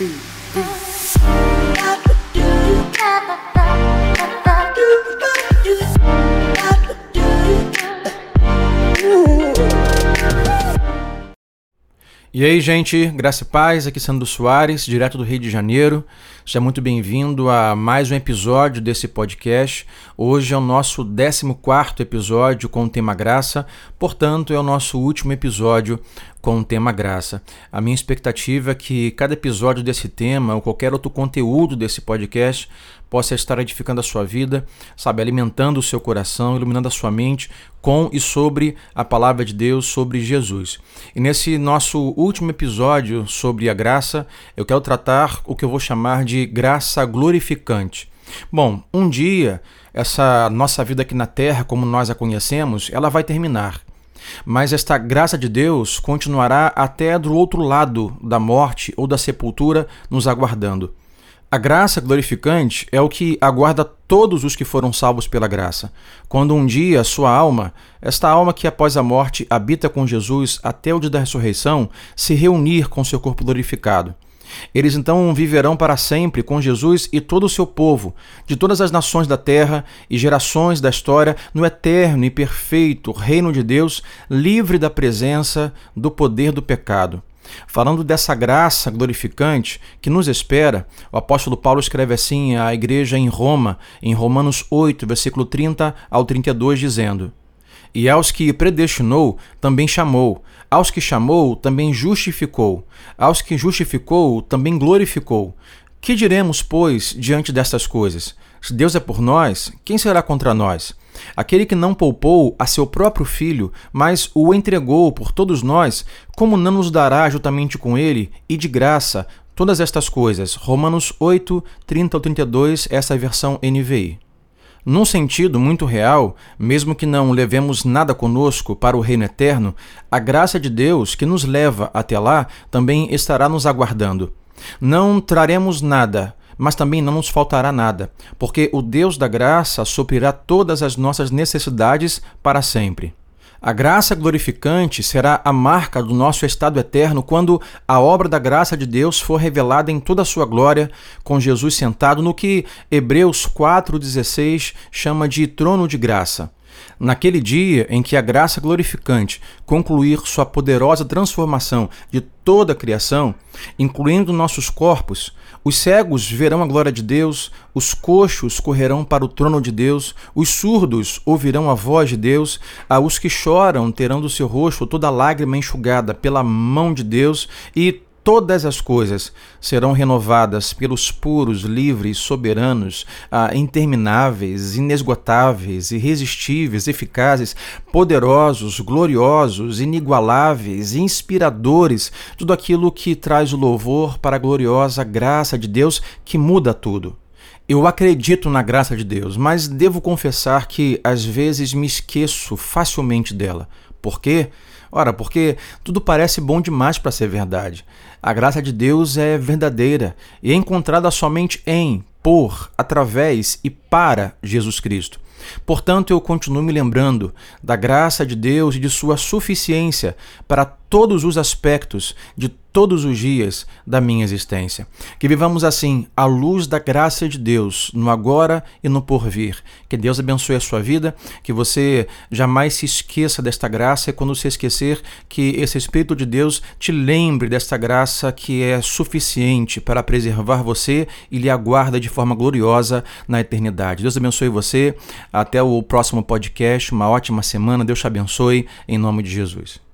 E aí, gente, graça e paz, aqui Sandro Soares, direto do Rio de Janeiro. Seja muito bem-vindo a mais um episódio desse podcast. Hoje é o nosso 14 episódio com o tema graça, portanto, é o nosso último episódio com o tema graça. A minha expectativa é que cada episódio desse tema ou qualquer outro conteúdo desse podcast possa estar edificando a sua vida, sabe, alimentando o seu coração, iluminando a sua mente com e sobre a palavra de Deus, sobre Jesus. E nesse nosso último episódio sobre a graça, eu quero tratar o que eu vou chamar de graça glorificante. Bom, um dia essa nossa vida aqui na terra, como nós a conhecemos, ela vai terminar. Mas esta graça de Deus continuará até do outro lado da morte ou da sepultura nos aguardando. A graça glorificante é o que aguarda todos os que foram salvos pela graça. Quando um dia sua alma, esta alma que após a morte habita com Jesus até o dia da ressurreição, se reunir com seu corpo glorificado. Eles então viverão para sempre com Jesus e todo o seu povo, de todas as nações da terra e gerações da história, no eterno e perfeito reino de Deus, livre da presença do poder do pecado. Falando dessa graça glorificante que nos espera, o apóstolo Paulo escreve assim à igreja em Roma, em Romanos 8, versículo 30 ao 32, dizendo: E aos que predestinou, também chamou. Aos que chamou, também justificou. Aos que justificou, também glorificou. Que diremos, pois, diante destas coisas? Se Deus é por nós, quem será contra nós? Aquele que não poupou a seu próprio filho, mas o entregou por todos nós, como não nos dará juntamente com ele e de graça todas estas coisas? Romanos 8, 30 ao 32, essa é a versão NVI. Num sentido muito real, mesmo que não levemos nada conosco para o reino eterno, a graça de Deus que nos leva até lá também estará nos aguardando. Não traremos nada, mas também não nos faltará nada, porque o Deus da graça suprirá todas as nossas necessidades para sempre. A graça glorificante será a marca do nosso estado eterno quando a obra da graça de Deus for revelada em toda a sua glória, com Jesus sentado no que Hebreus 4,16 chama de trono de graça. Naquele dia em que a graça glorificante concluir sua poderosa transformação de toda a criação, incluindo nossos corpos, os cegos verão a glória de Deus, os coxos correrão para o trono de Deus, os surdos ouvirão a voz de Deus, a os que choram terão do seu rosto toda lágrima enxugada pela mão de Deus, e todas as coisas serão renovadas pelos puros, livres, soberanos, ah, intermináveis, inesgotáveis, irresistíveis, eficazes, poderosos, gloriosos, inigualáveis, inspiradores, tudo aquilo que traz o louvor para a gloriosa graça de Deus que muda tudo. Eu acredito na graça de Deus, mas devo confessar que às vezes me esqueço facilmente dela. Por quê? Ora, porque tudo parece bom demais para ser verdade. A graça de Deus é verdadeira e é encontrada somente em, por, através e para Jesus Cristo. Portanto, eu continuo me lembrando da graça de Deus e de sua suficiência para todos os aspectos de todos os dias da minha existência. Que vivamos assim, à luz da graça de Deus, no agora e no porvir. Que Deus abençoe a sua vida, que você jamais se esqueça desta graça e quando se esquecer, que esse Espírito de Deus te lembre desta graça que é suficiente para preservar você e lhe aguarda de forma gloriosa na eternidade. Deus abençoe você. Até o próximo podcast. Uma ótima semana. Deus te abençoe. Em nome de Jesus.